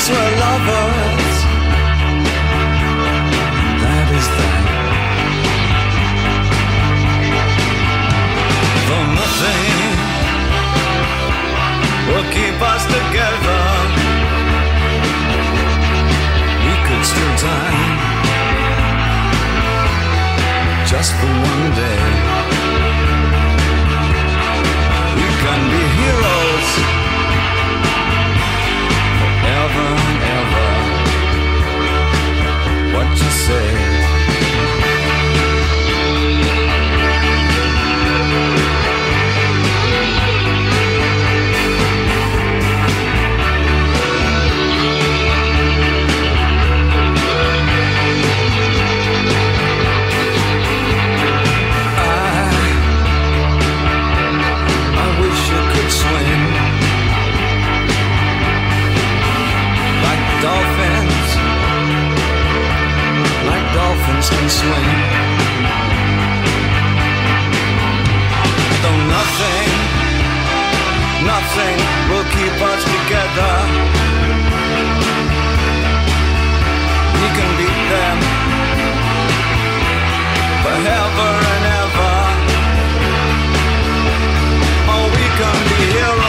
lovers were lovers. That is that. For nothing will keep us together. We could still die just for one day. We can be heroes. you say. arms can swing. Though nothing, nothing will keep us together. We can beat them forever and ever. Oh, we can be heroes.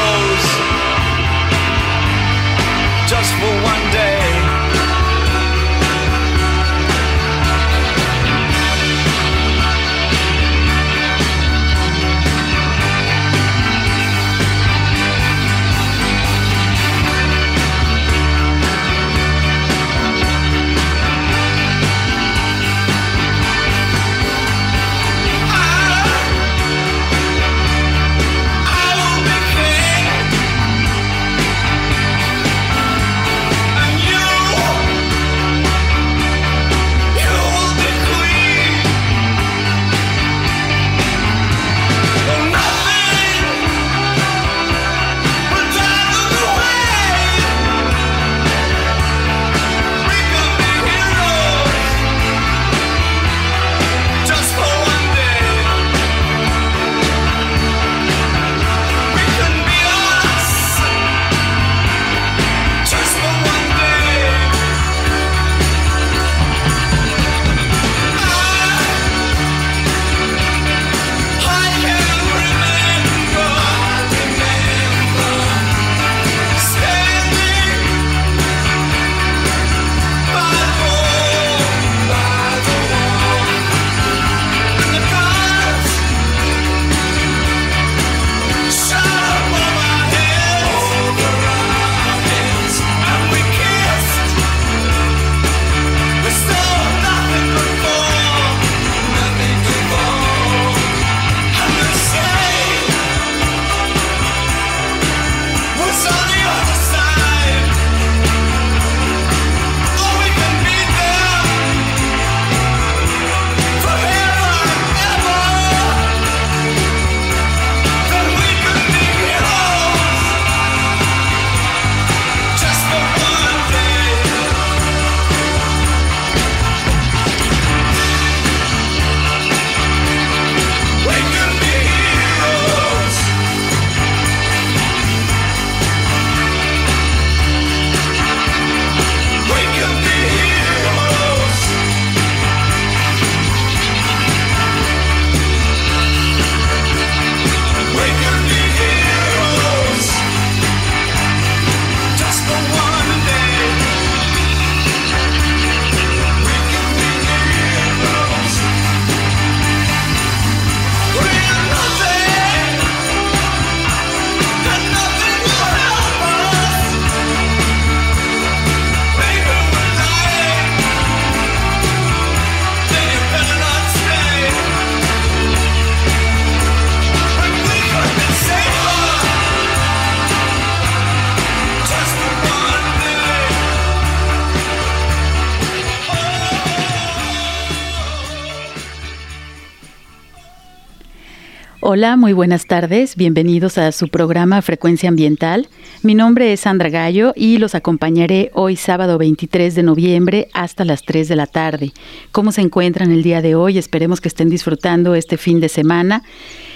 Hola, muy buenas tardes. Bienvenidos a su programa Frecuencia Ambiental. Mi nombre es Sandra Gallo y los acompañaré hoy sábado 23 de noviembre hasta las 3 de la tarde. ¿Cómo se encuentran el día de hoy? Esperemos que estén disfrutando este fin de semana.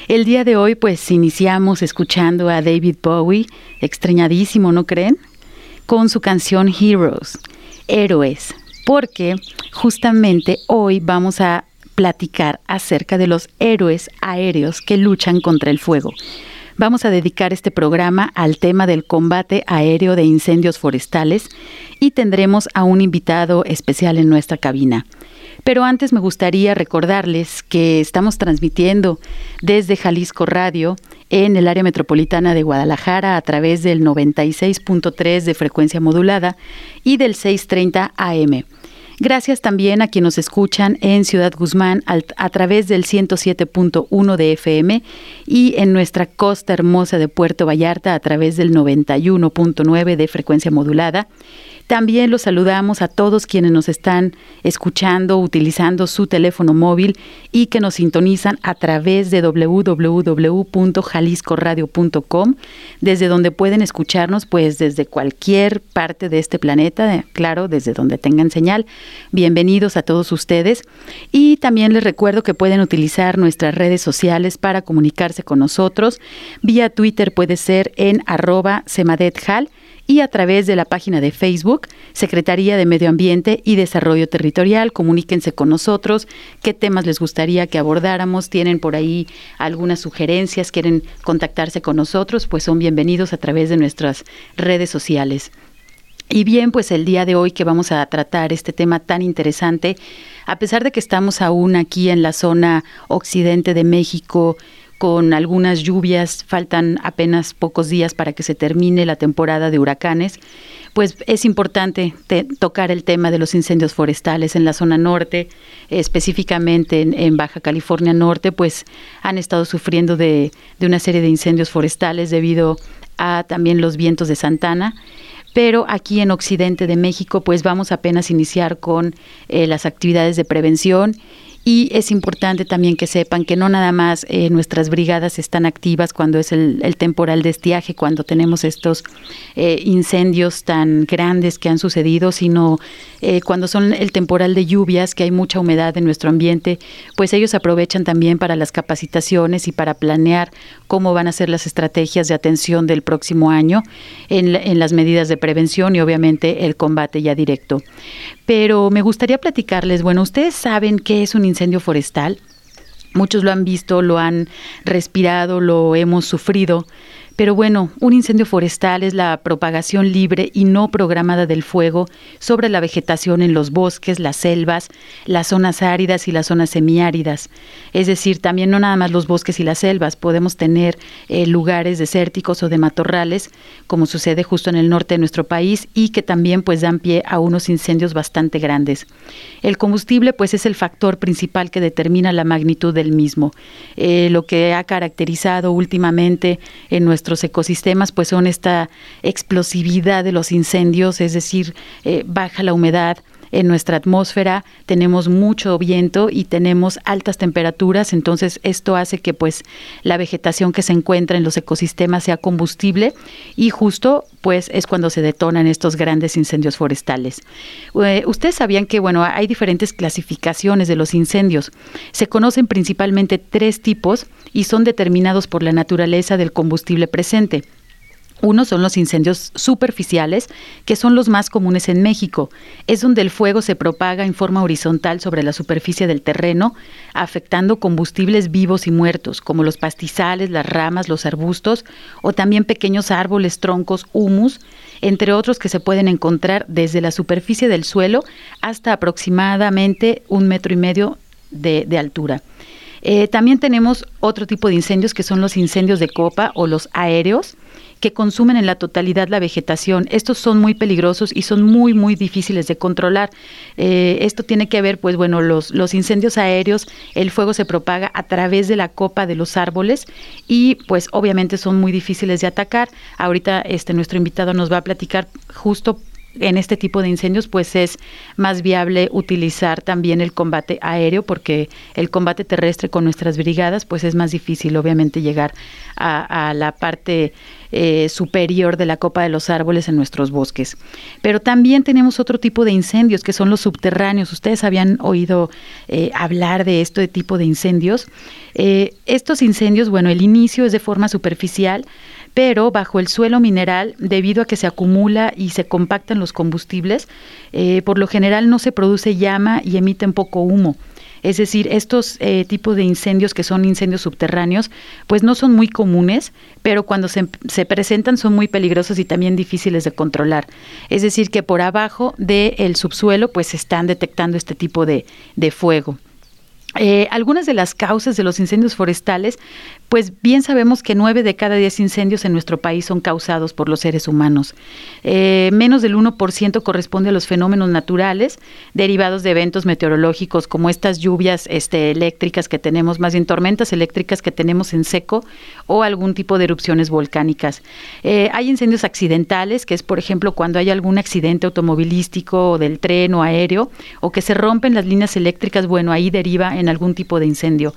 El día de hoy pues iniciamos escuchando a David Bowie, extrañadísimo, ¿no creen? Con su canción Heroes, Héroes, porque justamente hoy vamos a platicar acerca de los héroes aéreos que luchan contra el fuego. Vamos a dedicar este programa al tema del combate aéreo de incendios forestales y tendremos a un invitado especial en nuestra cabina. Pero antes me gustaría recordarles que estamos transmitiendo desde Jalisco Radio en el área metropolitana de Guadalajara a través del 96.3 de frecuencia modulada y del 630 AM. Gracias también a quienes nos escuchan en Ciudad Guzmán a través del 107.1 de FM y en nuestra costa hermosa de Puerto Vallarta a través del 91.9 de frecuencia modulada. También los saludamos a todos quienes nos están escuchando utilizando su teléfono móvil y que nos sintonizan a través de www.jaliscoradio.com, desde donde pueden escucharnos pues desde cualquier parte de este planeta, claro, desde donde tengan señal. Bienvenidos a todos ustedes y también les recuerdo que pueden utilizar nuestras redes sociales para comunicarse con nosotros. Vía Twitter puede ser en arroba y a través de la página de Facebook, Secretaría de Medio Ambiente y Desarrollo Territorial. Comuníquense con nosotros, qué temas les gustaría que abordáramos, tienen por ahí algunas sugerencias, quieren contactarse con nosotros, pues son bienvenidos a través de nuestras redes sociales. Y bien, pues el día de hoy que vamos a tratar este tema tan interesante, a pesar de que estamos aún aquí en la zona occidente de México, con algunas lluvias, faltan apenas pocos días para que se termine la temporada de huracanes, pues es importante tocar el tema de los incendios forestales en la zona norte, específicamente en, Baja California Norte, pues han estado sufriendo de, una serie de incendios forestales debido a también los vientos de Santana. Pero aquí en Occidente de México pues vamos apenas a iniciar con eh, las actividades de prevención y es importante también que sepan que no nada más eh, nuestras brigadas están activas cuando es el, temporal de estiaje, cuando tenemos estos eh, incendios tan grandes que han sucedido, sino eh, cuando son el temporal de lluvias, que hay mucha humedad en nuestro ambiente, pues ellos aprovechan también para las capacitaciones y para planear cómo van a ser las estrategias de atención del próximo año en, en las medidas de prevención y obviamente el combate ya directo. Pero me gustaría platicarles, bueno, ustedes saben qué es un incendio forestal. Muchos lo han visto, lo han respirado, lo hemos sufrido. Pero bueno, un incendio forestal es la propagación libre y no programada del fuego sobre la vegetación en los bosques, las selvas, las zonas áridas y las zonas semiáridas. Es decir, también no nada más los bosques y las selvas, podemos tener eh, lugares desérticos o de matorrales, como sucede justo en el norte de nuestro país, y que también pues dan pie a unos incendios bastante grandes. El combustible pues es el factor principal que determina la magnitud del mismo. Eh, lo que ha caracterizado últimamente en nuestro nuestros ecosistemas pues son esta explosividad de los incendios, es decir, eh, baja la humedad, en nuestra atmósfera, tenemos mucho viento y tenemos altas temperaturas, entonces esto hace que pues la vegetación que se encuentra en los ecosistemas sea combustible y justo pues es cuando se detonan estos grandes incendios forestales. Eh, ustedes sabían que bueno, hay diferentes clasificaciones de los incendios. Se conocen principalmente tres tipos y son determinados por la naturaleza del combustible presente. Uno son los incendios superficiales, que son los más comunes en México. Es donde el fuego se propaga en forma horizontal sobre la superficie del terreno, afectando combustibles vivos y muertos, como los pastizales, las ramas, los arbustos, o también pequeños árboles, troncos, humus, entre otros que se pueden encontrar desde la superficie del suelo hasta aproximadamente un metro y medio de, altura. Eh, también tenemos otro tipo de incendios que son los incendios de copa o los aéreos que consumen en la totalidad la vegetación. Estos son muy peligrosos y son muy, muy difíciles de controlar. Eh, esto tiene que ver, pues bueno, los, los incendios aéreos, el fuego se propaga a través de la copa de los árboles y pues obviamente son muy difíciles de atacar. Ahorita este nuestro invitado nos va a platicar justo en este tipo de incendios, pues es más viable utilizar también el combate aéreo, porque el combate terrestre con nuestras brigadas, pues es más difícil, obviamente, llegar a, la parte eh, superior de la copa de los árboles en nuestros bosques. Pero también tenemos otro tipo de incendios, que son los subterráneos. Ustedes habían oído eh, hablar de este tipo de incendios. Eh, estos incendios, bueno, el inicio es de forma superficial, pero bajo el suelo mineral, debido a que se acumula y se compactan los combustibles, eh, por lo general no se produce llama y emiten poco humo. Es decir, estos eh, tipos de incendios que son incendios subterráneos, pues no son muy comunes, pero cuando se, presentan son muy peligrosos y también difíciles de controlar. Es decir, que por abajo del subsuelo, pues se están detectando este tipo de fuego. Eh, algunas de las causas de los incendios forestales, pues bien sabemos que nueve de cada diez incendios en nuestro país son causados por los seres humanos. Eh, menos del 1% corresponde a los fenómenos naturales derivados de eventos meteorológicos como estas lluvias este, eléctricas que tenemos, más bien tormentas eléctricas que tenemos en seco o algún tipo de erupciones volcánicas. Eh, hay incendios accidentales, que es por ejemplo cuando hay algún accidente automovilístico o del tren o aéreo o que se rompen las líneas eléctricas, bueno, ahí deriva en algún tipo de incendio.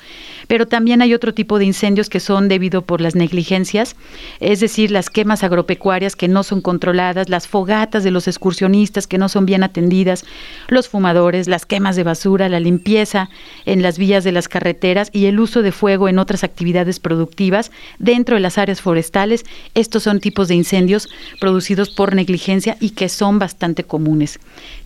Pero también hay otro tipo de incendios que son debido por las negligencias, es decir, las quemas agropecuarias que no son controladas, las fogatas de los excursionistas que no son bien atendidas, los fumadores, las quemas de basura, la limpieza en las vías de las carreteras y el uso de fuego en otras actividades productivas dentro de las áreas forestales. Estos son tipos de incendios producidos por negligencia y que son bastante comunes.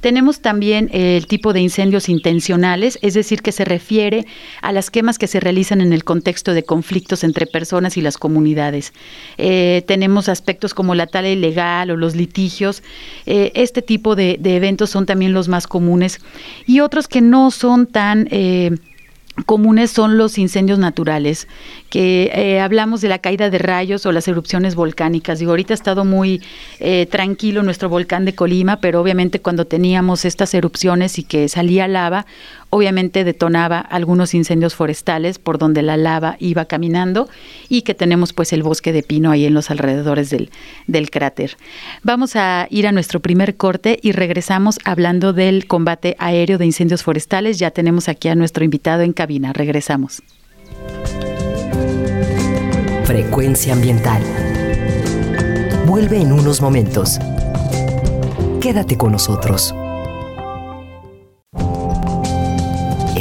Tenemos también el tipo de incendios intencionales, es decir, que se refiere a las quemas que se realizan en el contexto de conflictos entre personas y las comunidades. Eh, tenemos aspectos como la tala ilegal o los litigios. Eh, este tipo de, eventos son también los más comunes y otros que no son tan... Eh, comunes son los incendios naturales, que hablamos de la caída de rayos o las erupciones volcánicas. Digo, ahorita ha estado muy tranquilo nuestro volcán de Colima, pero obviamente cuando teníamos estas erupciones y que salía lava, obviamente detonaba algunos incendios forestales por donde la lava iba caminando y que tenemos pues el bosque de pino ahí en los alrededores del, del cráter. Vamos a ir a nuestro primer corte y regresamos hablando del combate aéreo de incendios forestales. Ya tenemos aquí a nuestro invitado en cabina. Regresamos. Frecuencia ambiental. Vuelve en unos momentos. Quédate con nosotros.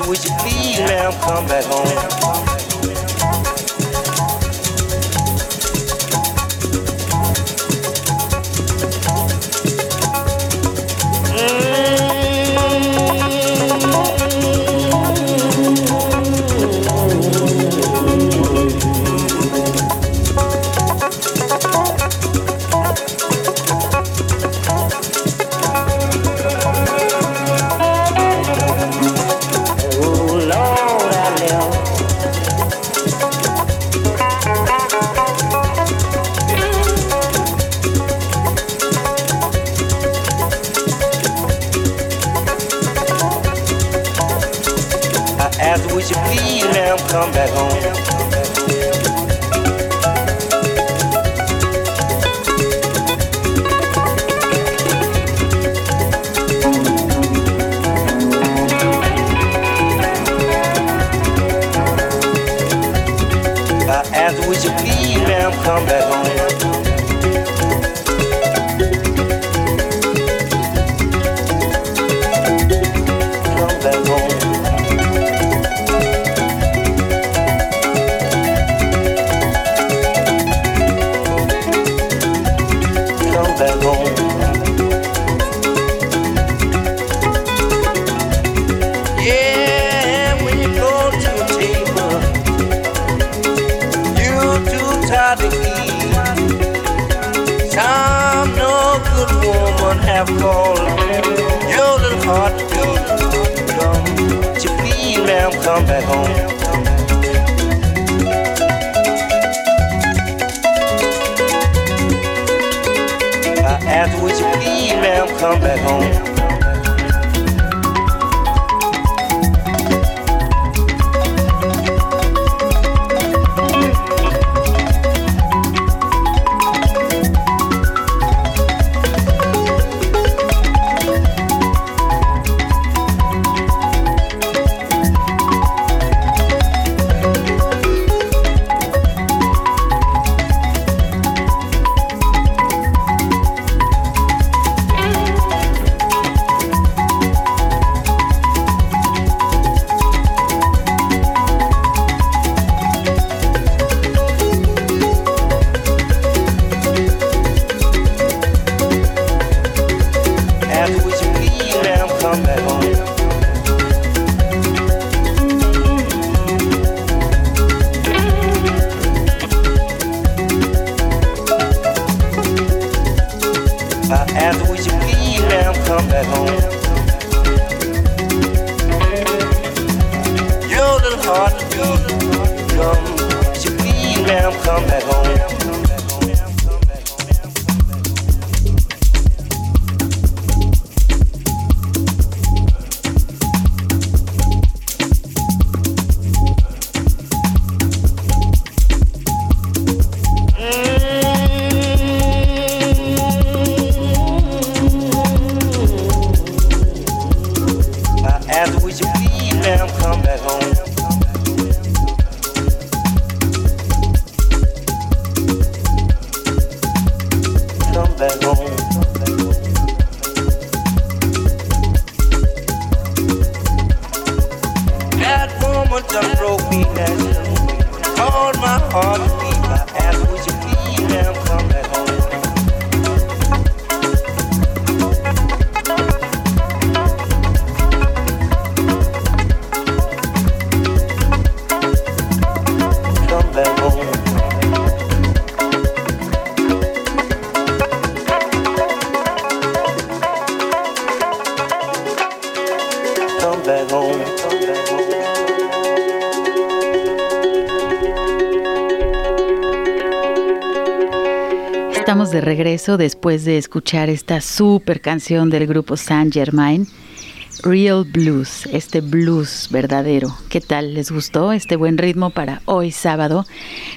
Would you please, ma'am, come back home? much I'm broken. Hold my heart. De regreso después de escuchar esta super canción del grupo Saint Germain. Real Blues, este blues verdadero. ¿Qué tal? ¿Les gustó este buen ritmo para hoy sábado?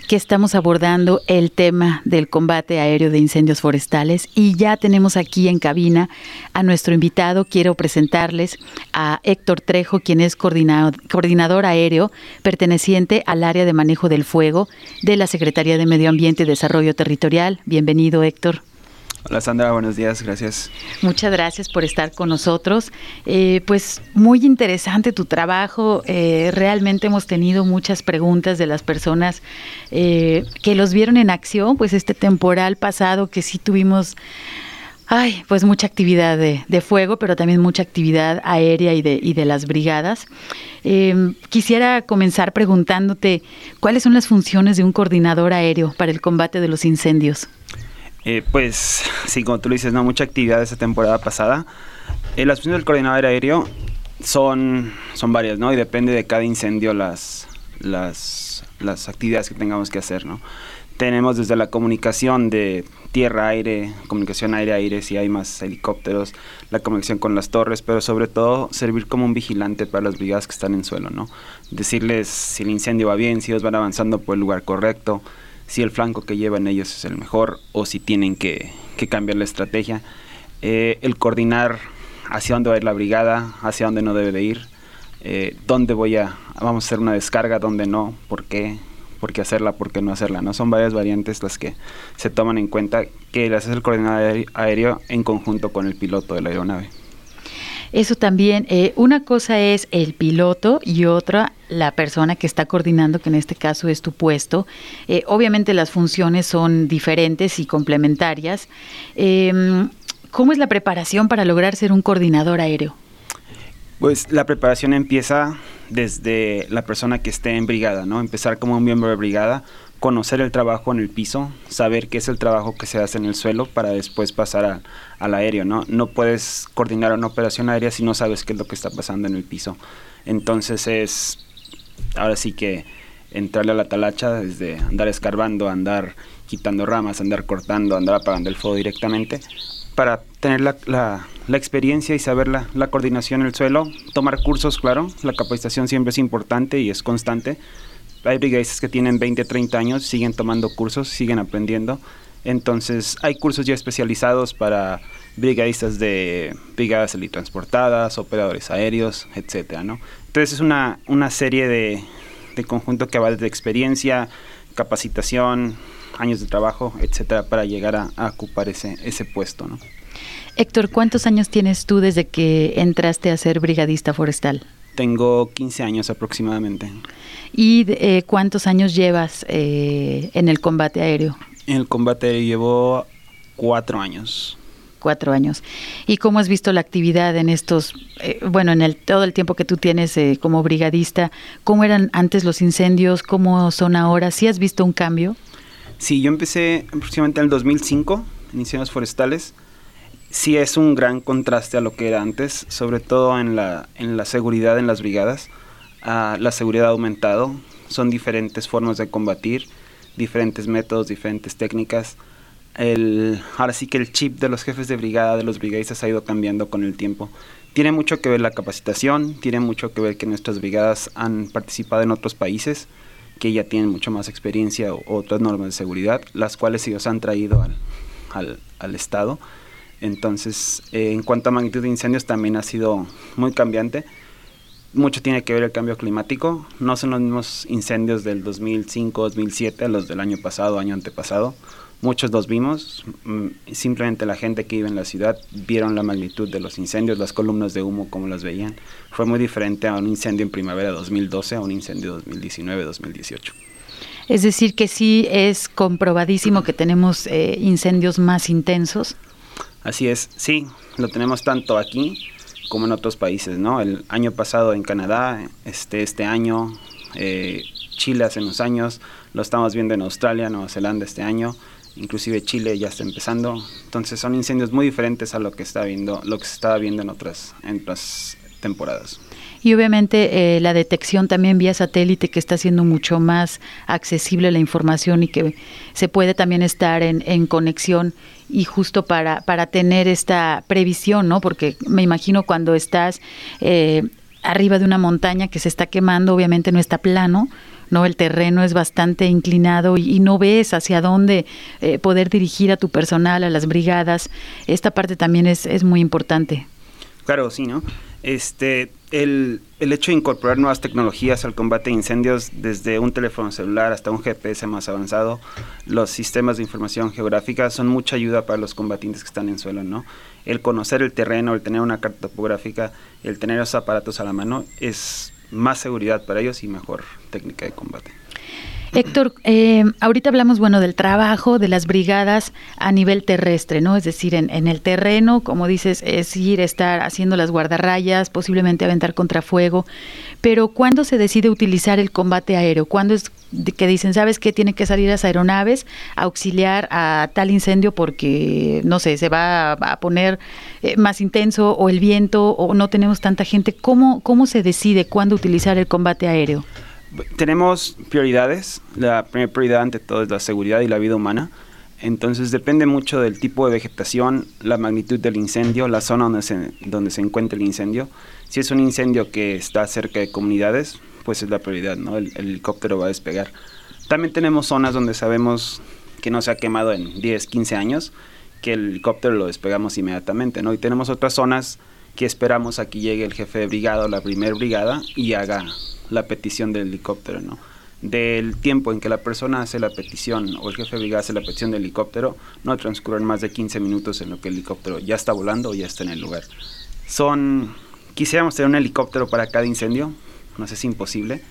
Que estamos abordando el tema del combate aéreo de incendios forestales y ya tenemos aquí en cabina a nuestro invitado. Quiero presentarles a Héctor Trejo, quien es coordinador, coordinador aéreo perteneciente al área de manejo del fuego de la Secretaría de Medio Ambiente y Desarrollo Territorial. Bienvenido, Héctor. Hola Sandra, buenos días, gracias. Muchas gracias por estar con nosotros. Eh, pues muy interesante tu trabajo. Eh, realmente hemos tenido muchas preguntas de las personas eh, que los vieron en acción, pues este temporal pasado que sí tuvimos Ay, pues mucha actividad de, fuego, pero también mucha actividad aérea y de, y de las brigadas. Em, quisiera comenzar preguntándote cuáles son las funciones de un coordinador aéreo para el combate de los incendios. Eh, pues sí, como tú lo dices, no mucha actividad esa temporada pasada. Eh, las funciones del coordinador aéreo son, son varias, ¿no? Y depende de cada incendio las, las, las actividades que tengamos que hacer, ¿no? Tenemos desde la comunicación de tierra-aire, comunicación aire-aire, si hay más helicópteros, la comunicación con las torres, pero sobre todo servir como un vigilante para las brigadas que están en suelo, ¿no? Decirles si el incendio va bien, si ellos van avanzando por el lugar correcto, si el flanco que llevan ellos es el mejor o si tienen que, cambiar la estrategia. Eh, el coordinar hacia dónde va a ir la brigada, hacia dónde no debe de ir, eh, dónde voy a, vamos a hacer una descarga, dónde no, por qué, por qué hacerla, por qué no hacerla. ¿no? Son varias variantes las que se toman en cuenta que las hace el coordinador aéreo en conjunto con el piloto de la aeronave. Eso también, eh, una cosa es el piloto y otra la persona que está coordinando, que en este caso es tu puesto. Eh, obviamente las funciones son diferentes y complementarias. Em, ¿Cómo es la preparación para lograr ser un coordinador aéreo? Pues la preparación empieza desde la persona que esté en brigada, ¿no? Empezar como un miembro de brigada conocer el trabajo en el piso, saber qué es el trabajo que se hace en el suelo para después pasar al aéreo, ¿no? No puedes coordinar una operación aérea si no sabes qué es lo que está pasando en el piso. Entonces es, ahora sí que entrarle a la talacha desde andar escarbando, andar quitando ramas, andar cortando, andar apagando el fuego directamente, para tener la, experiencia y saber la coordinación en el suelo, tomar cursos, claro, la capacitación siempre es importante y es constante. Hay brigadistas que tienen 20, 30 años, siguen tomando cursos, siguen aprendiendo. Entonces, hay cursos ya especializados para brigadistas de brigadas helitransportadas, operadores aéreos, etcétera, ¿no? Entonces, es una, una serie de, de conjunto que va desde experiencia, capacitación, años de trabajo, etcétera, para llegar a, ocupar ese, ese puesto, ¿no? Héctor, ¿cuántos años tienes tú desde que entraste a ser brigadista forestal? Tengo 15 años aproximadamente. ¿Y eh, cuántos años llevas eh, en el combate aéreo? En el combate llevo cuatro años. Cuatro años. ¿Y cómo has visto la actividad en estos, eh, bueno, en el todo el tiempo que tú tienes eh, como brigadista? ¿Cómo eran antes los incendios? ¿Cómo son ahora? ¿Sí has visto un cambio? Sí, yo empecé aproximadamente en el 2005 en incendios forestales. Sí es un gran contraste a lo que era antes, sobre todo en la, en la seguridad en las brigadas. Ah, la seguridad ha aumentado, son diferentes formas de combatir, diferentes métodos, diferentes técnicas. El, ahora sí que el chip de los jefes de brigada, de los brigadistas ha ido cambiando con el tiempo. Tiene mucho que ver la capacitación, tiene mucho que ver que nuestras brigadas han participado en otros países que ya tienen mucho más experiencia o otras normas de seguridad, las cuales ellos han traído al, al, al Estado. Entonces, eh, en cuanto a magnitud de incendios, también ha sido muy cambiante. Mucho tiene que ver el cambio climático. No son los mismos incendios del 2005, 2007 a los del año pasado, año antepasado. Muchos los vimos. mm, Simplemente la gente que vive en la ciudad vieron la magnitud de los incendios, las columnas de humo, como las veían. Fue muy diferente a un incendio en primavera 2012 a un incendio 2019-2018. Es decir, que sí es comprobadísimo que tenemos eh, incendios más intensos. Así es, sí, lo tenemos tanto aquí como en otros países, ¿no? El año pasado en Canadá, este, este año, eh, Chile hace unos años, lo estamos viendo en Australia, Nueva Zelanda este año, inclusive Chile ya está empezando. Entonces son incendios muy diferentes a lo que está viendo, lo que se estaba viendo en otras, en otras temporadas. Y obviamente eh, la detección también vía satélite que está haciendo mucho más accesible la información y que se puede también estar en, en conexión y justo para, para tener esta previsión, ¿no? Porque me imagino cuando estás eh, arriba de una montaña que se está quemando, obviamente no está plano, ¿no? El terreno es bastante inclinado y, y no ves hacia dónde eh, poder dirigir a tu personal, a las brigadas. Esta parte también es, es muy importante. Claro, sí, ¿no? Este, el, el hecho de incorporar nuevas tecnologías al combate de incendios, desde un teléfono celular hasta un GPS más avanzado, los sistemas de información geográfica son mucha ayuda para los combatientes que están en suelo, ¿no? El conocer el terreno, el tener una carta topográfica, el tener esos aparatos a la mano, es más seguridad para ellos y mejor técnica de combate. Héctor, eh, ahorita hablamos, bueno, del trabajo de las brigadas a nivel terrestre, ¿no? Es decir, en, en el terreno, como dices, es ir, estar haciendo las guardarrayas, posiblemente aventar contrafuego, pero ¿cuándo se decide utilizar el combate aéreo? ¿Cuándo es que dicen, sabes que tienen que salir las aeronaves a auxiliar a tal incendio porque, no sé, se va a, a poner eh, más intenso o el viento o no tenemos tanta gente? ¿Cómo, cómo se decide cuándo utilizar el combate aéreo? Tenemos prioridades. La primera prioridad ante todo es la seguridad y la vida humana. Entonces depende mucho del tipo de vegetación, la magnitud del incendio, la zona donde se, donde se encuentra el incendio. Si es un incendio que está cerca de comunidades, pues es la prioridad, ¿no? El, el helicóptero va a despegar. También tenemos zonas donde sabemos que no se ha quemado en 10, 15 años, que el helicóptero lo despegamos inmediatamente, ¿no? Y tenemos otras zonas que esperamos a que llegue el jefe de brigada o la primera brigada y haga la petición del helicóptero, ¿no? Del tiempo en que la persona hace la petición o el jefe de brigada hace la petición del helicóptero, no transcurren más de 15 minutos en lo que el helicóptero ya está volando o ya está en el lugar. Son, quisiéramos tener un helicóptero para cada incendio, no sé es imposible,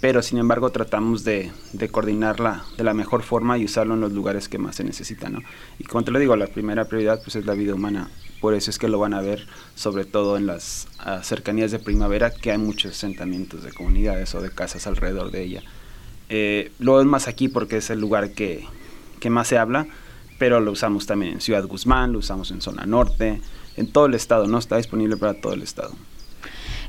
pero sin embargo tratamos de, de, coordinarla de la mejor forma y usarlo en los lugares que más se necesitan. Y como te lo digo, la primera prioridad pues es la vida humana, por eso es que lo van a ver sobre todo en las cercanías de primavera, que hay muchos asentamientos de comunidades o de casas alrededor de ella. Eh, lo es más aquí porque es el lugar que, que más se habla, pero lo usamos también en Ciudad Guzmán, lo usamos en zona norte, en todo el estado, ¿no? Está disponible para todo el estado.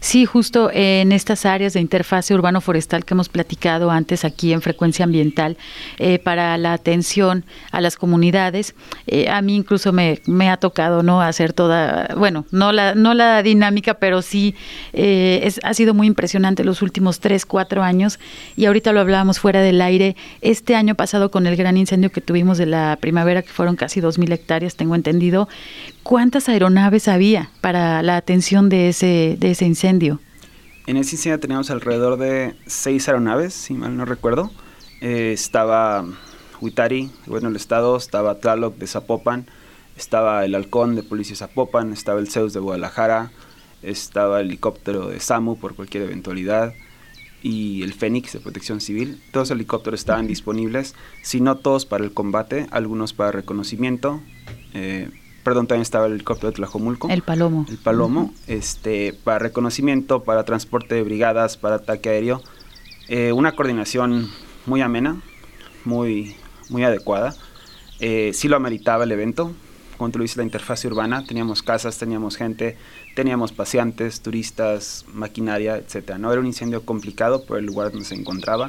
Sí, justo en estas áreas de interfase urbano-forestal que hemos platicado antes aquí en Frecuencia Ambiental eh, para la atención a las comunidades. Eh, a mí incluso me, ha tocado no hacer toda, bueno, no la, no la dinámica, pero sí eh, es, ha sido muy impresionante los últimos tres, cuatro años y ahorita lo hablábamos fuera del aire. Este año pasado con el gran incendio que tuvimos de la primavera, que fueron casi dos mil hectáreas, tengo entendido, ¿cuántas aeronaves había para la atención de ese, de ese incendio? En ese incendio teníamos alrededor de seis aeronaves, si mal no recuerdo. Eh, estaba Huitari, bueno, el estado, estaba Tlaloc de Zapopan, estaba el Halcón de Policía Zapopan, estaba el Zeus de Guadalajara, estaba el helicóptero de SAMU por cualquier eventualidad y el Fénix de Protección Civil. Todos los helicópteros estaban disponibles, si no todos para el combate, algunos para reconocimiento. Eh, perdón, también estaba el helicóptero de Tlajomulco. El Palomo. El Palomo, este, para reconocimiento, para transporte de brigadas, para ataque aéreo. Eh, una coordinación muy amena, muy, muy adecuada. Eh, sí lo ameritaba el evento. Como tú lo dices, la interfase urbana, teníamos casas, teníamos gente, teníamos paseantes, turistas, maquinaria, etcétera. No era un incendio complicado por el lugar donde se encontraba,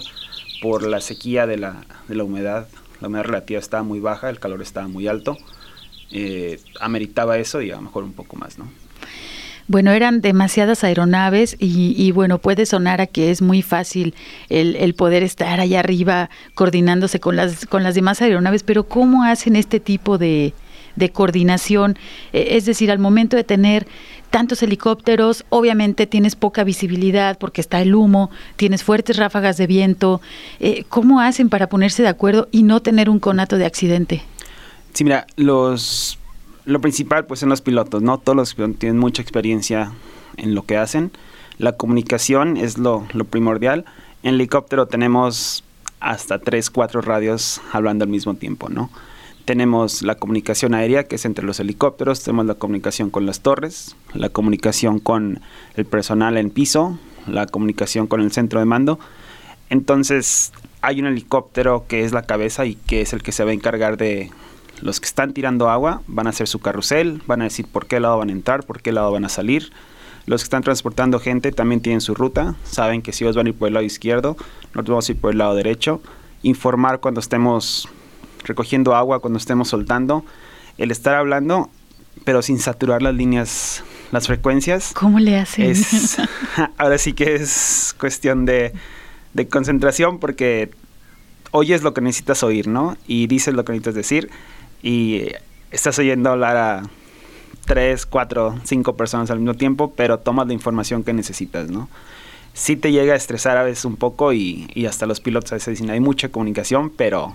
por la sequía de la, de la humedad. La humedad relativa estaba muy baja, el calor estaba muy alto eh, ameritaba eso y a lo mejor un poco más, ¿no? Bueno, eran demasiadas aeronaves y, bueno, puede sonar a que es muy fácil el, poder estar allá arriba coordinándose con las, con las demás aeronaves, pero ¿cómo hacen este tipo de, de coordinación? E, es decir, al momento de tener tantos helicópteros, obviamente tienes poca visibilidad porque está el humo, tienes fuertes ráfagas de viento. Eh, ¿Cómo hacen para ponerse de acuerdo y no tener un conato de accidente? Sí, mira, los lo principal pues son los pilotos, ¿no? Todos los pilotos tienen mucha experiencia en lo que hacen. La comunicación es lo, lo primordial. En helicóptero tenemos hasta tres, cuatro radios hablando al mismo tiempo, ¿no? Tenemos la comunicación aérea, que es entre los helicópteros, tenemos la comunicación con las torres, la comunicación con el personal en piso, la comunicación con el centro de mando. Entonces, hay un helicóptero que es la cabeza y que es el que se va a encargar de los que están tirando agua van a hacer su carrusel, van a decir por qué lado van a entrar, por qué lado van a salir. Los que están transportando gente también tienen su ruta, saben que si ellos van a ir por el lado izquierdo, nosotros vamos a ir por el lado derecho. Informar cuando estemos recogiendo agua, cuando estemos soltando. El estar hablando, pero sin saturar las líneas, las frecuencias. ¿Cómo le hacen? ahora sí que es cuestión de, de concentración porque oyes lo que necesitas oír, ¿no? Y dices lo que necesitas decir y estás oyendo hablar a tres, cuatro, cinco personas al mismo tiempo, pero tomas la información que necesitas, ¿no? Sí te llega a estresar a veces un poco y, y hasta los pilotos a veces dicen, hay mucha comunicación, pero,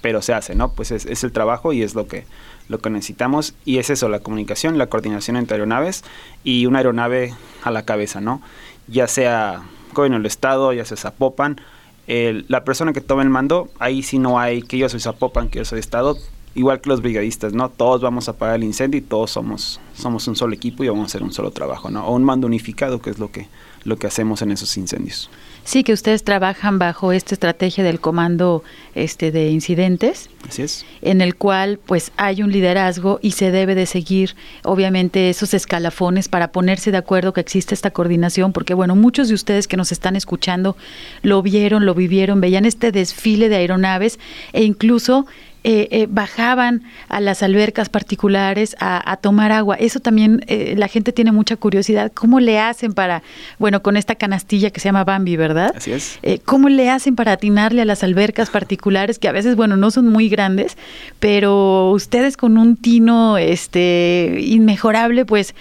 pero se hace, ¿no? Pues es, es, el trabajo y es lo que, lo que necesitamos y es eso, la comunicación, la coordinación entre aeronaves y una aeronave a la cabeza, ¿no? Ya sea en el Estado, ya sea Zapopan, el, la persona que toma el mando, ahí sí no hay que yo soy Zapopan, que yo soy Estado, igual que los brigadistas, ¿no? Todos vamos a apagar el incendio y todos somos, somos un solo equipo y vamos a hacer un solo trabajo, ¿no? O un mando unificado, que es lo que, lo que hacemos en esos incendios. Sí, que ustedes trabajan bajo esta estrategia del comando este de incidentes. Así es. En el cual pues hay un liderazgo y se debe de seguir obviamente esos escalafones para ponerse de acuerdo que existe esta coordinación, porque bueno, muchos de ustedes que nos están escuchando lo vieron, lo vivieron, veían este desfile de aeronaves e incluso eh, eh, bajaban a las albercas particulares a, tomar agua. Eso también eh, la gente tiene mucha curiosidad. ¿Cómo le hacen para, bueno, con esta canastilla que se llama Bambi, ¿verdad? Así es. ¿Cómo le hacen para atinarle a las albercas particulares que a veces, bueno, no son muy grandes, pero ustedes con un tino este inmejorable, pues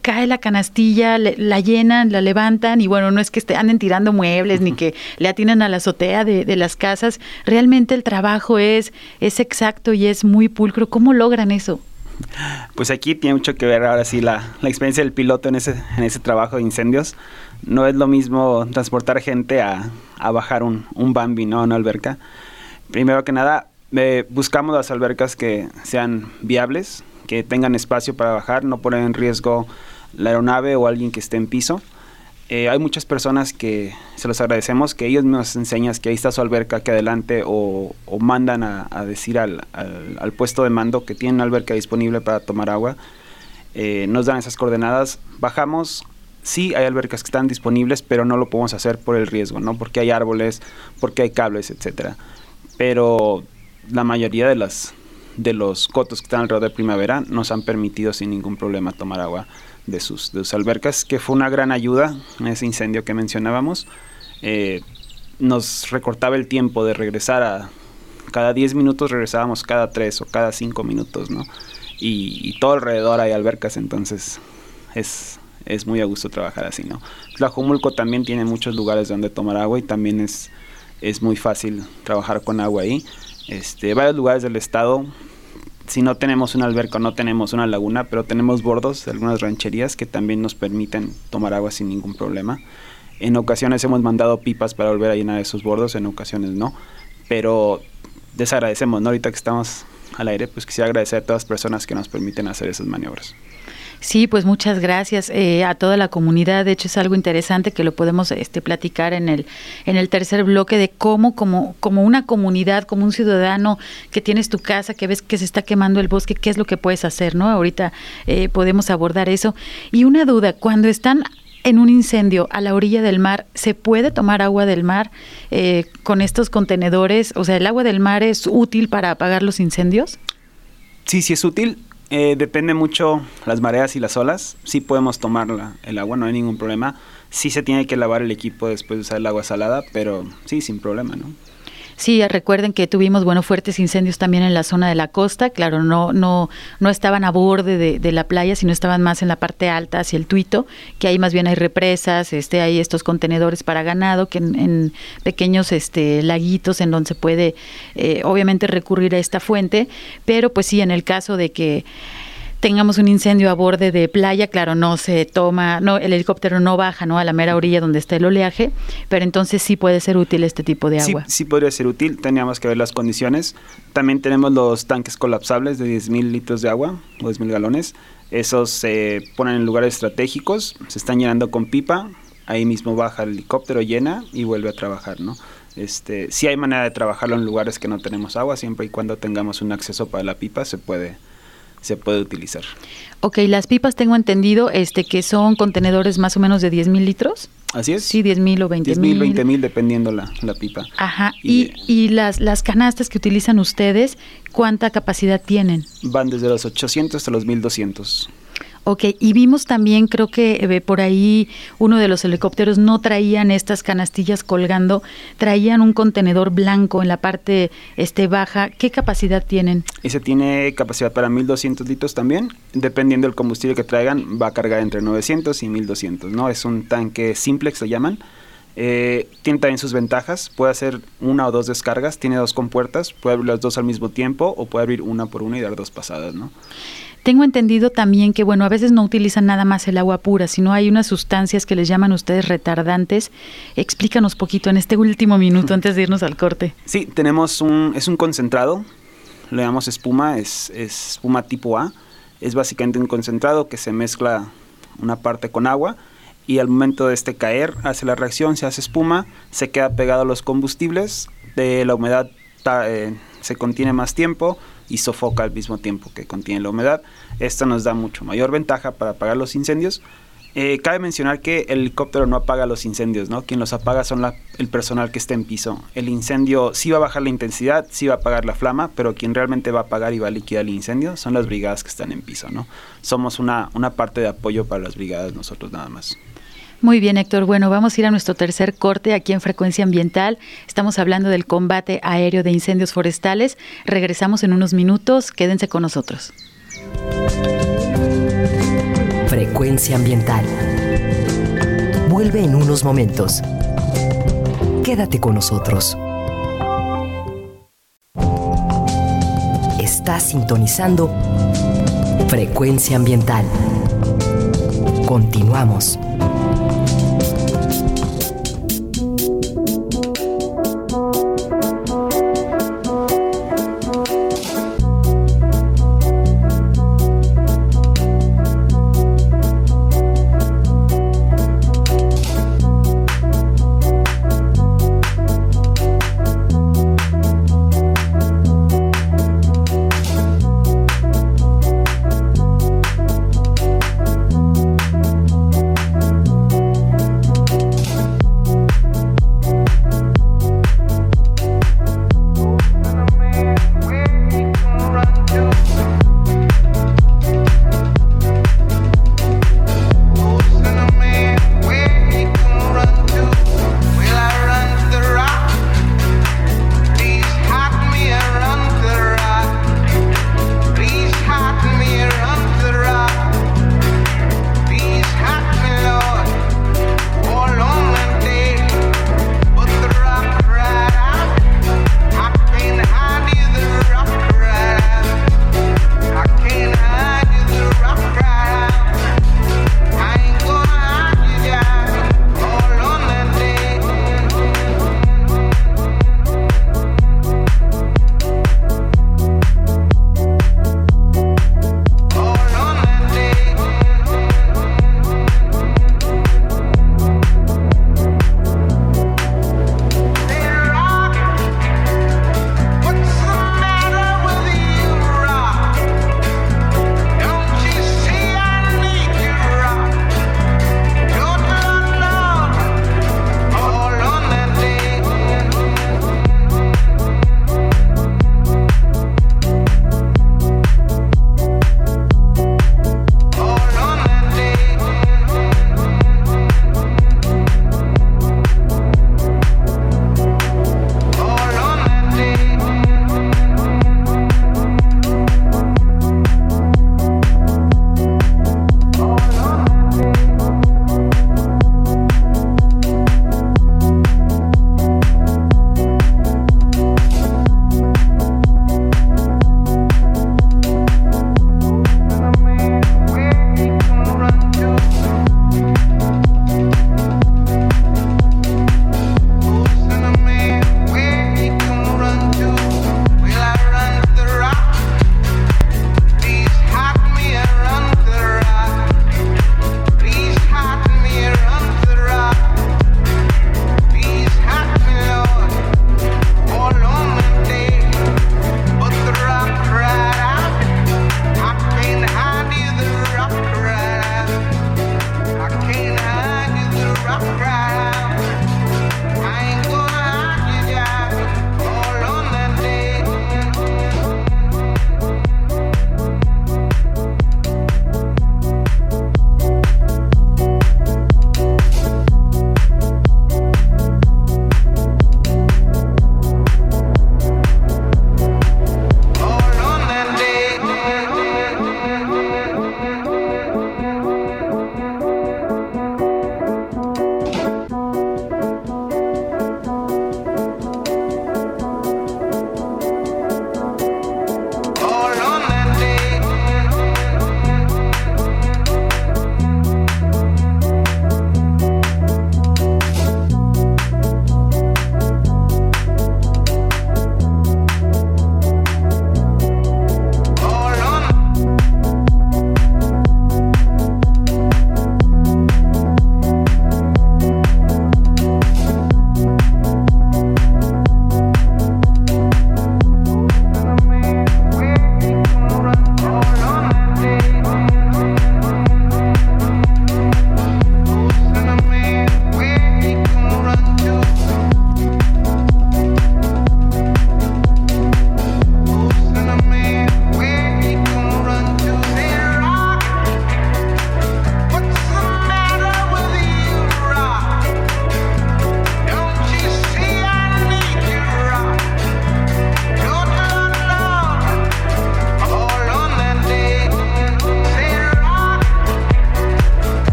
cae la canastilla, la llenan, la levantan y bueno, no es que estén anden tirando muebles ni que le atinan a la azotea de, de las casas. Realmente el trabajo es, es exacto y es muy pulcro. ¿Cómo logran eso? Pues aquí tiene mucho que ver ahora sí la, la, experiencia del piloto en ese, en ese trabajo de incendios. No es lo mismo transportar gente a, a bajar un, un Bambi, ¿no? Una alberca. Primero que nada, eh, buscamos las albercas que sean viables, que tengan espacio para bajar, no poner en riesgo la aeronave o alguien que esté en piso. Eh, hay muchas personas que se los agradecemos que ellos nos enseñan que ahí está su alberca que adelante o, o mandan a, a decir al, al, al, puesto de mando que tienen una alberca disponible para tomar agua. Eh, nos dan esas coordenadas, bajamos, sí hay albercas que están disponibles, pero no lo podemos hacer por el riesgo, ¿no? Porque hay árboles, porque hay cables, etcétera. Pero la mayoría de las de los cotos que están alrededor de primavera nos han permitido sin ningún problema tomar agua de sus, de sus albercas, que fue una gran ayuda en ese incendio que mencionábamos. Eh, nos recortaba el tiempo de regresar a cada 10 minutos regresábamos cada 3 o cada 5 minutos, ¿no? Y, todo alrededor hay albercas, entonces es, es muy a gusto trabajar así, ¿no? Tlajomulco también tiene muchos lugares donde tomar agua y también es, es muy fácil trabajar con agua ahí. Este, varios lugares del estado, si no tenemos una alberca, no tenemos una laguna, pero tenemos bordos de algunas rancherías que también nos permiten tomar agua sin ningún problema. En ocasiones hemos mandado pipas para volver a llenar esos bordos, en ocasiones no, pero desagradecemos, ¿no? Ahorita que estamos al aire, pues quisiera agradecer a todas las personas que nos permiten hacer esas maniobras. Sí, pues muchas gracias eh, a toda la comunidad. De hecho, es algo interesante que lo podemos este, platicar en el, en el tercer bloque de cómo, como, como una comunidad, como un ciudadano que tienes tu casa, que ves que se está quemando el bosque, qué es lo que puedes hacer, ¿no? Ahorita eh, podemos abordar eso. Y una duda, cuando están en un incendio a la orilla del mar, ¿se puede tomar agua del mar eh, con estos contenedores? O sea, ¿el agua del mar es útil para apagar los incendios? Sí, sí es útil. Eh, depende mucho las mareas y las olas. Sí podemos tomar la, el agua, no hay ningún problema. Sí se tiene que lavar el equipo después de usar el agua salada, pero sí, sin problema, ¿no? Sí, recuerden que tuvimos bueno fuertes incendios también en la zona de la costa. Claro, no no no estaban a borde de, la playa, sino estaban más en la parte alta hacia el Tuito, que ahí más bien hay represas, este hay estos contenedores para ganado, que en, en pequeños este laguitos en donde se puede eh, obviamente recurrir a esta fuente, pero pues sí en el caso de que tengamos un incendio a borde de playa, claro, no se toma, no, el helicóptero no baja, ¿no? A la mera orilla donde está el oleaje, pero entonces sí puede ser útil este tipo de agua. Sí, sí podría ser útil, teníamos que ver las condiciones. También tenemos los tanques colapsables de 10.000 litros de agua, o 10.000 galones. Esos se ponen en lugares estratégicos, se están llenando con pipa, ahí mismo baja el helicóptero, llena y vuelve a trabajar, ¿no? Este, sí hay manera de trabajarlo en lugares que no tenemos agua, siempre y cuando tengamos un acceso para la pipa se puede se puede utilizar. Ok, las pipas tengo entendido este que son contenedores más o menos de 10 mil litros. Así es. Sí, 10 mil o 20 mil. 10 mil, 20 mil, dependiendo la, la, pipa. Ajá. Y, y, y, las, las canastas que utilizan ustedes, ¿cuánta capacidad tienen? Van desde los 800 hasta los 1200. Ok, y vimos también, creo que eh, por ahí uno de los helicópteros no traían estas canastillas colgando, traían un contenedor blanco en la parte este baja. ¿Qué capacidad tienen? Ese tiene capacidad para 1200 litros también. Dependiendo del combustible que traigan, va a cargar entre 900 y 1200, ¿no? Es un tanque simplex, se llaman. Eh, tiene también sus ventajas, puede hacer una o dos descargas, tiene dos compuertas, puede abrir las dos al mismo tiempo o puede abrir una por una y dar dos pasadas, ¿no? Tengo entendido también que, bueno, a veces no utilizan nada más el agua pura, sino hay unas sustancias que les llaman ustedes retardantes. Explícanos poquito en este último minuto antes de irnos al corte. Sí, tenemos un, es un concentrado, le llamamos espuma, es, es espuma tipo A. Es básicamente un concentrado que se mezcla una parte con agua y al momento de este caer hace la reacción, se hace espuma, se queda pegado a los combustibles, de la humedad eh, se contiene más tiempo y sofoca al mismo tiempo que contiene la humedad. Esto nos da mucho mayor ventaja para apagar los incendios. Eh, cabe mencionar que el helicóptero no apaga los incendios, ¿no? Quien los apaga son el personal que está en piso. El incendio sí va a bajar la intensidad, sí va a apagar la flama, pero quien realmente va a apagar y va a liquidar el incendio son las brigadas que están en piso, ¿no? Somos una, una parte de apoyo para las brigadas nosotros nada más. Muy bien, Héctor. Bueno, vamos a ir a nuestro tercer corte aquí en Frecuencia Ambiental. Estamos hablando del combate aéreo de incendios forestales. Regresamos en unos minutos. Quédense con nosotros. Frecuencia Ambiental. Vuelve en unos momentos. Quédate con nosotros. Estás sintonizando Frecuencia Ambiental. Continuamos.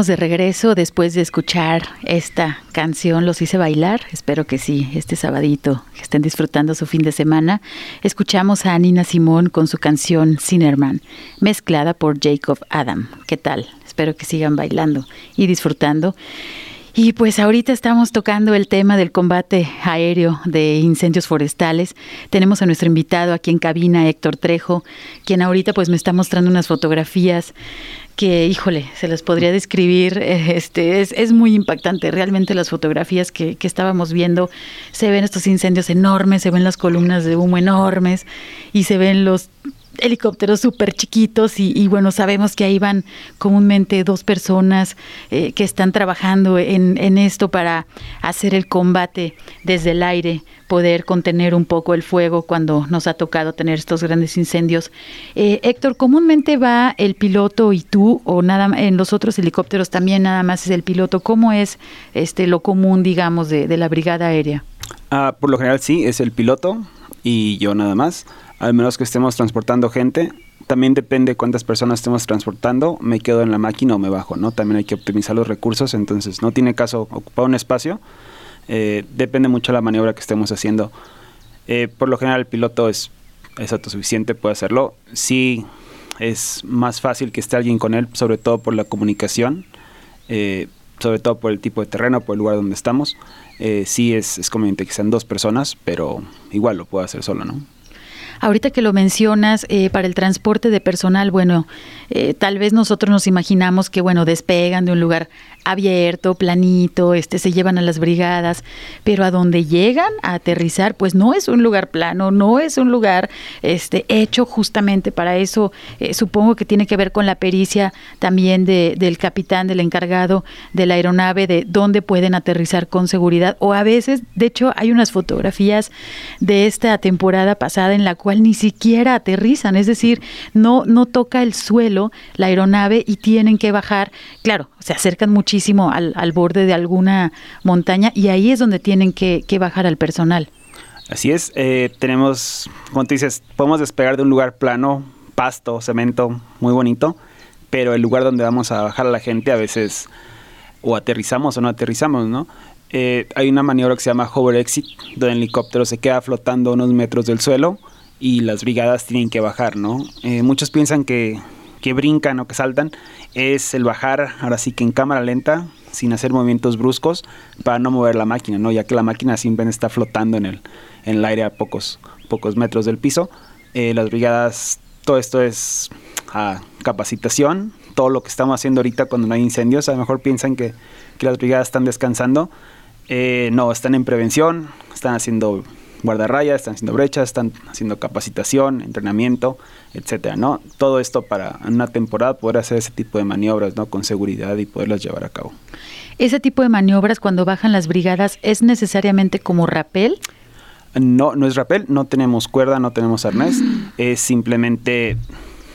Estamos de regreso después de escuchar esta canción. Los hice bailar. Espero que sí, este sabadito, que estén disfrutando su fin de semana. Escuchamos a Nina Simón con su canción Sinnerman, mezclada por Jacob Adam. ¿Qué tal? Espero que sigan bailando y disfrutando. Y pues ahorita estamos tocando el tema del combate aéreo de incendios forestales. Tenemos a nuestro invitado aquí en cabina, Héctor Trejo, quien ahorita pues me está mostrando unas fotografías que, híjole, se las podría describir, eh, este, es, es muy impactante. Realmente las fotografías que, que estábamos viendo, se ven estos incendios enormes, se ven las columnas de humo enormes y se ven los helicópteros súper chiquitos y, y, bueno, sabemos que ahí van comúnmente dos personas eh, que están trabajando en, en, esto para hacer el combate desde el aire, poder contener un poco el fuego cuando nos ha tocado tener estos grandes incendios. Eh, Héctor, comúnmente va el piloto y tú o nada en los otros helicópteros también nada más es el piloto. ¿Cómo es este lo común, digamos, de, de la brigada aérea? Ah, por lo general sí, es el piloto y yo nada más al menos que estemos transportando gente. También depende cuántas personas estemos transportando, me quedo en la máquina o me bajo, ¿no? También hay que optimizar los recursos, entonces no tiene caso ocupar un espacio. Eh, depende mucho de la maniobra que estemos haciendo. Eh, por lo general el piloto es, es autosuficiente, puede hacerlo. Sí es más fácil que esté alguien con él, sobre todo por la comunicación, eh, sobre todo por el tipo de terreno, por el lugar donde estamos. Sí es, es conveniente que sean dos personas, pero igual lo puedo hacer solo, ¿no? Ahorita que lo mencionas, eh, para el transporte de personal, bueno, eh, tal vez nosotros nos imaginamos que, bueno, despegan de un lugar abierto, planito, este, se llevan a las brigadas, pero a donde llegan a aterrizar, pues no es un lugar plano, no es un lugar este, hecho justamente para eso. Eh, supongo que tiene que ver con la pericia también de, del capitán, del encargado de la aeronave, de dónde pueden aterrizar con seguridad. O a veces, de hecho, hay unas fotografías de esta temporada pasada en la cual ni siquiera aterrizan, es decir, no, no toca el suelo la aeronave y tienen que bajar. Claro, se acercan muchísimo al, al borde de alguna montaña y ahí es donde tienen que, que bajar al personal. Así es, eh, tenemos, como tú dices, podemos despegar de un lugar plano, pasto, cemento, muy bonito, pero el lugar donde vamos a bajar a la gente a veces o aterrizamos o no aterrizamos, ¿no? Eh, hay una maniobra que se llama hover exit, donde el helicóptero se queda flotando unos metros del suelo y las brigadas tienen que bajar, ¿no? Eh, muchos piensan que, que brincan o que saltan, es el bajar ahora sí que en cámara lenta, sin hacer movimientos bruscos, para no mover la máquina, ¿no? Ya que la máquina siempre está flotando en el, en el aire a pocos, pocos metros del piso. Eh, las brigadas, todo esto es a capacitación, todo lo que estamos haciendo ahorita cuando no hay incendios, a lo mejor piensan que, que las brigadas están descansando. Eh, no, están en prevención, están haciendo guardarrayas, están haciendo brechas, están haciendo capacitación, entrenamiento, etcétera, ¿no? Todo esto para en una temporada poder hacer ese tipo de maniobras, ¿no? Con seguridad y poderlas llevar a cabo. ¿Ese tipo de maniobras cuando bajan las brigadas es necesariamente como rapel? No, no es rapel, no tenemos cuerda, no tenemos arnés, es simplemente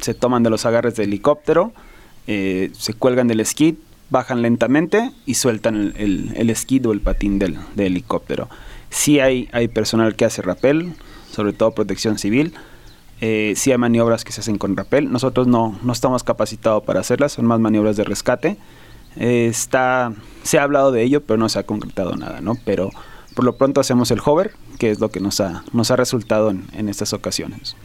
se toman de los agarres del helicóptero, eh, se cuelgan del esquí, bajan lentamente y sueltan el, el, el esquí o el patín del, del helicóptero. Sí hay, hay personal que hace rappel, sobre todo protección civil. Eh, sí hay maniobras que se hacen con rappel. Nosotros no, no estamos capacitados para hacerlas, son más maniobras de rescate. Eh, está, se ha hablado de ello, pero no se ha concretado nada, ¿no? Pero por lo pronto hacemos el hover, que es lo que nos ha, nos ha resultado en, en estas ocasiones.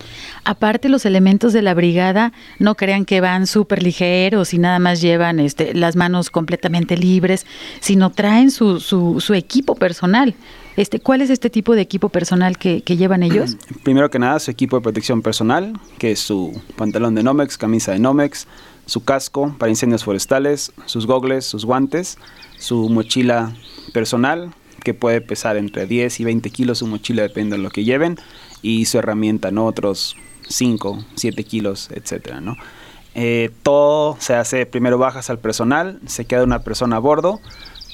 Aparte, los elementos de la brigada no crean que van súper ligeros y nada más llevan este, las manos completamente libres, sino traen su, su, su equipo personal. Este, ¿Cuál es este tipo de equipo personal que, llevan ellos? Primero que nada, su equipo de protección personal, que es su pantalón de Nomex, camisa de Nomex, su casco para incendios forestales, sus gogles, sus guantes, su mochila personal, que puede pesar entre 10 y 20 kilos su mochila, depende de lo que lleven, y su herramienta, ¿no? Otros 5, 7 kilos, etcétera, ¿no? Eh, todo se hace, primero bajas al personal, se queda una persona a bordo,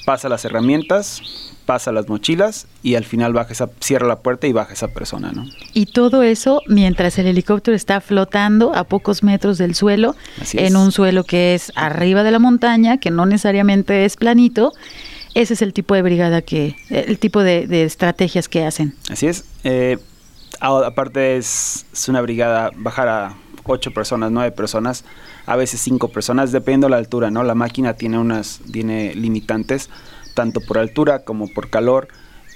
pasa las herramientas, pasa las mochilas y al final baja esa, cierra la puerta y baja esa persona, ¿no? Y todo eso mientras el helicóptero está flotando a pocos metros del suelo, Así en es. un suelo que es arriba de la montaña, que no necesariamente es planito. Ese es el tipo de brigada que, el tipo de, de estrategias que hacen. Así es. Eh, aparte es, una brigada bajar a ocho personas, nueve personas, a veces cinco personas, dependiendo de la altura, ¿no? La máquina tiene unas, tiene limitantes, tanto por altura como por calor.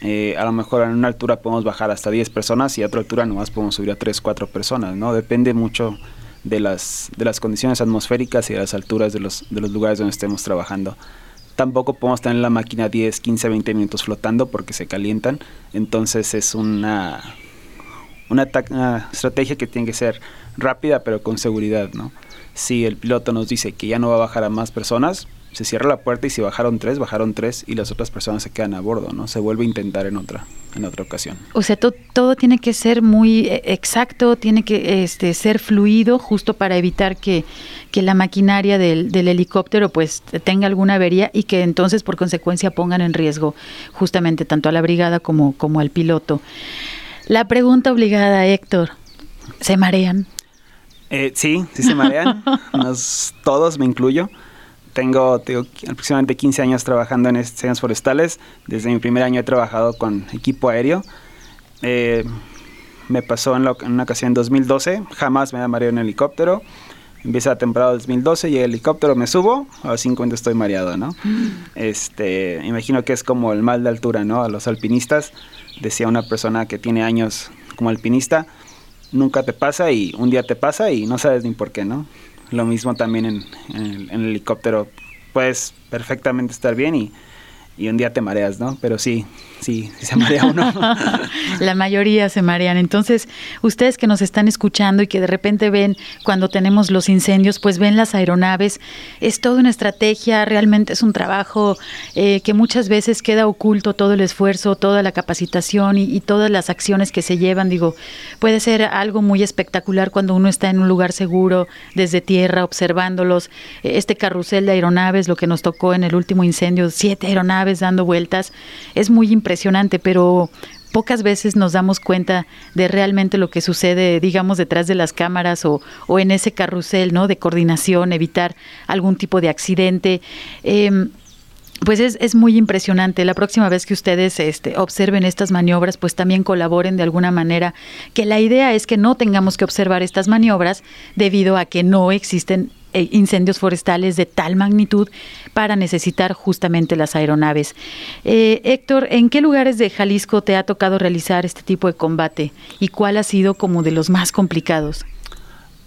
Eh, a lo mejor en una altura podemos bajar hasta 10 personas y a otra altura nomás podemos subir a 3, 4 personas, ¿no? Depende mucho de las, de las condiciones atmosféricas y de las alturas de los, de los lugares donde estemos trabajando. Tampoco podemos tener la máquina 10, 15, 20 minutos flotando porque se calientan. Entonces es una, una, una estrategia que tiene que ser rápida pero con seguridad, ¿no? Si el piloto nos dice que ya no va a bajar a más personas, se cierra la puerta y si bajaron tres, bajaron tres y las otras personas se quedan a bordo, ¿no? Se vuelve a intentar en otra, en otra ocasión. O sea, todo tiene que ser muy eh, exacto, tiene que este, ser fluido justo para evitar que, que la maquinaria del, del, helicóptero pues tenga alguna avería y que entonces por consecuencia pongan en riesgo justamente tanto a la brigada como, como al piloto. La pregunta obligada, Héctor, ¿se marean? Eh, sí, sí se marean, Nos, todos, me incluyo. Tengo, tengo, aproximadamente 15 años trabajando en escenas forestales. Desde mi primer año he trabajado con equipo aéreo. Eh, me pasó en, lo, en, una ocasión en 2012. Jamás me da mareo en helicóptero. Empieza la temporada 2012 y el helicóptero me subo. A los 50 estoy mareado, ¿no? Este, imagino que es como el mal de altura, ¿no? A los alpinistas. Decía una persona que tiene años como alpinista. Nunca te pasa y un día te pasa y no sabes ni por qué, ¿no? Lo mismo también en, el, en el helicóptero. Puedes perfectamente estar bien y, y un día te mareas, ¿no? Pero sí, sí se marea uno. la mayoría se marean. Entonces, ustedes que nos están escuchando y que de repente ven cuando tenemos los incendios, pues ven las aeronaves, es toda una estrategia, realmente es un trabajo eh, que muchas veces queda oculto todo el esfuerzo, toda la capacitación y, y, todas las acciones que se llevan. Digo, puede ser algo muy espectacular cuando uno está en un lugar seguro, desde tierra, observándolos. Este carrusel de aeronaves, lo que nos tocó en el último incendio, siete aeronaves dando vueltas, es muy impresionante impresionante, pero pocas veces nos damos cuenta de realmente lo que sucede, digamos, detrás de las cámaras o, en ese carrusel, ¿no? De coordinación, evitar algún tipo de accidente. Eh, pues es, es, muy impresionante. La próxima vez que ustedes este, observen estas maniobras, pues también colaboren de alguna manera, que la idea es que no tengamos que observar estas maniobras debido a que no existen incendios forestales de tal magnitud para necesitar justamente las aeronaves. Eh, Héctor, ¿en qué lugares de Jalisco te ha tocado realizar este tipo de combate y cuál ha sido como de los más complicados?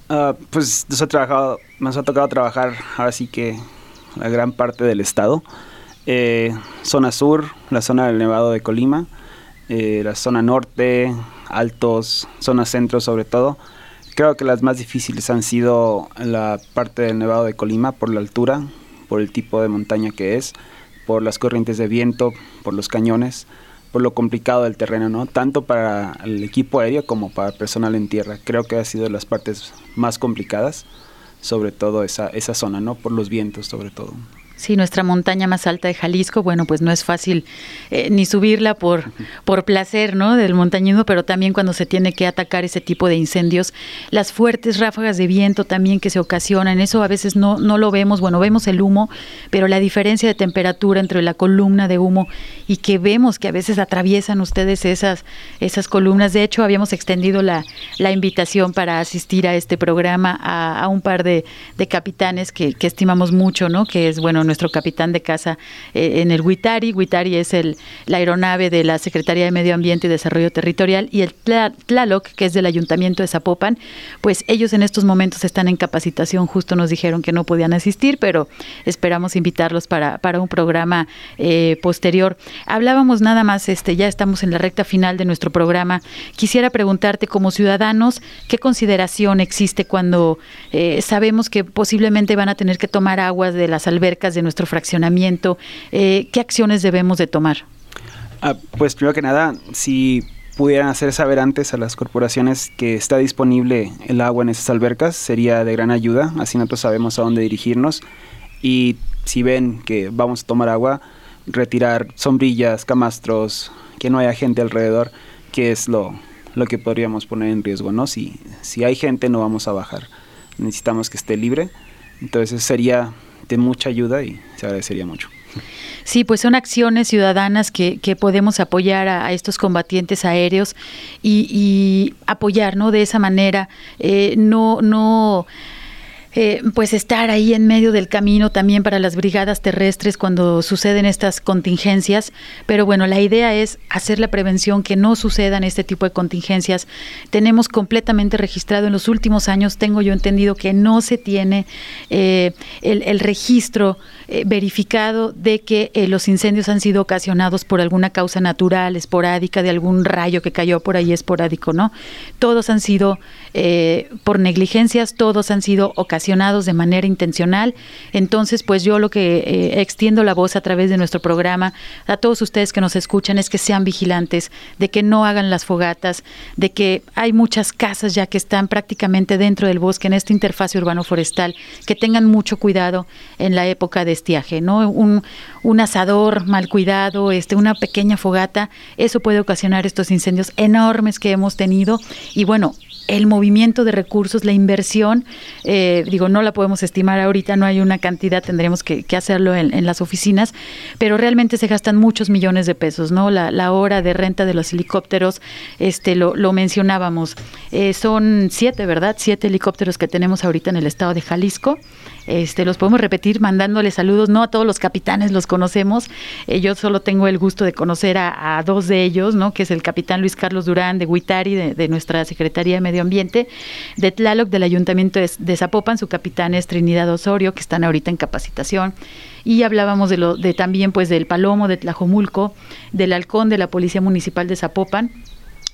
Uh, pues nos ha, trabajado, nos ha tocado trabajar ahora sí que la gran parte del estado. Eh, zona sur, la zona del Nevado de Colima, eh, la zona norte, altos, zona centro sobre todo. Creo que las más difíciles han sido la parte del Nevado de Colima por la altura, por el tipo de montaña que es, por las corrientes de viento, por los cañones, por lo complicado del terreno, ¿no? Tanto para el equipo aéreo como para el personal en tierra. Creo que ha sido las partes más complicadas, sobre todo esa, esa zona, ¿no? Por los vientos sobre todo. Sí, nuestra montaña más alta de Jalisco, bueno, pues no es fácil eh, ni subirla por, por placer, ¿no? Del montañismo, pero también cuando se tiene que atacar ese tipo de incendios, las fuertes ráfagas de viento también que se ocasionan, eso a veces no, no lo vemos, bueno, vemos el humo, pero la diferencia de temperatura entre la columna de humo y que vemos que a veces atraviesan ustedes esas, esas columnas. De hecho, habíamos extendido la, la invitación para asistir a este programa a, a un par de, de capitanes que, que estimamos mucho, ¿no? Que es, bueno, nuestro capitán de casa eh, en el Huitari. Huitari es el, la aeronave de la Secretaría de Medio Ambiente y Desarrollo Territorial y el Tlaloc, que es del Ayuntamiento de Zapopan, pues ellos en estos momentos están en capacitación, justo nos dijeron que no podían asistir, pero esperamos invitarlos para, para un programa eh, posterior. Hablábamos nada más, este, ya estamos en la recta final de nuestro programa. Quisiera preguntarte como ciudadanos, ¿qué consideración existe cuando eh, sabemos que posiblemente van a tener que tomar aguas de las albercas de nuestro fraccionamiento, eh, ¿qué acciones debemos de tomar? Ah, pues primero que nada, si pudieran hacer saber antes a las corporaciones que está disponible el agua en esas albercas, sería de gran ayuda, así nosotros sabemos a dónde dirigirnos y si ven que vamos a tomar agua, retirar sombrillas, camastros, que no haya gente alrededor, que es lo, lo que podríamos poner en riesgo, ¿no? Si, si hay gente no vamos a bajar, necesitamos que esté libre, entonces sería de mucha ayuda y se agradecería mucho. Sí, pues son acciones ciudadanas que, que podemos apoyar a, estos combatientes aéreos y, apoyar, ¿no? De esa manera, eh, no, no eh, pues estar ahí en medio del camino también para las brigadas terrestres cuando suceden estas contingencias. Pero bueno, la idea es hacer la prevención que no sucedan este tipo de contingencias. Tenemos completamente registrado en los últimos años, tengo yo entendido que no se tiene eh, el, registro eh, verificado de que los incendios han sido ocasionados por alguna causa natural, esporádica, de algún rayo que cayó por ahí esporádico, ¿no? Todos han sido por negligencias, todos han sido ocasionados de manera intencional. Entonces, pues yo lo que eh, extiendo la voz a través de nuestro programa a todos ustedes que nos escuchan es que sean vigilantes, de que no hagan las fogatas, de que hay muchas casas ya que están prácticamente dentro del bosque en esta interfaz urbano forestal, que tengan mucho cuidado en la época de estiaje, ¿no? Un, un asador mal cuidado, este, una pequeña fogata, eso puede ocasionar estos incendios enormes que hemos tenido y bueno, el movimiento de recursos, la inversión, eh, digo, no la podemos estimar ahorita, no hay una cantidad, tendremos que, hacerlo en, las oficinas, pero realmente se gastan muchos millones de pesos, ¿no? La, hora de renta de los helicópteros, este, lo, lo mencionábamos, eh, son siete, ¿verdad? Siete helicópteros que tenemos ahorita en el estado de Jalisco. Este, los podemos repetir mandándole saludos, no a todos los capitanes los conocemos, eh, yo solo tengo el gusto de conocer a, dos de ellos, ¿no? que es el capitán Luis Carlos Durán de Huitari, de, nuestra Secretaría de Medio Ambiente, de Tlaloc del Ayuntamiento de, Zapopan, su capitán es Trinidad Osorio, que están ahorita en capacitación, y hablábamos de, lo, de también pues del Palomo de Tlajomulco, del Halcón de la Policía Municipal de Zapopan,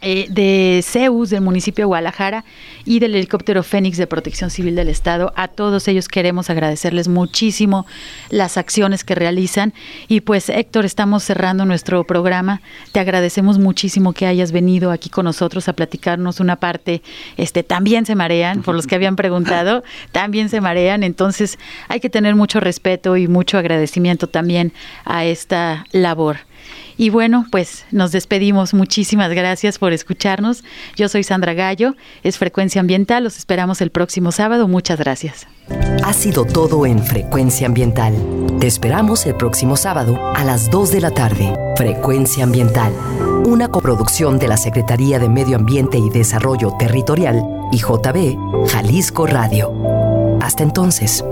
eh, de CEUS del municipio de Guadalajara y del helicóptero Fénix de Protección Civil del Estado. A todos ellos queremos agradecerles muchísimo las acciones que realizan. Y pues Héctor, estamos cerrando nuestro programa. Te agradecemos muchísimo que hayas venido aquí con nosotros a platicarnos una parte. Este, también se marean, por los que habían preguntado, también se marean. Entonces hay que tener mucho respeto y mucho agradecimiento también a esta labor. Y bueno, pues nos despedimos. Muchísimas gracias por escucharnos. Yo soy Sandra Gallo, es Frecuencia Ambiental. Los esperamos el próximo sábado. Muchas gracias. Ha sido todo en Frecuencia Ambiental. Te esperamos el próximo sábado a las 2 de la tarde. Frecuencia Ambiental, una coproducción de la Secretaría de Medio Ambiente y Desarrollo Territorial y JB Jalisco Radio. Hasta entonces.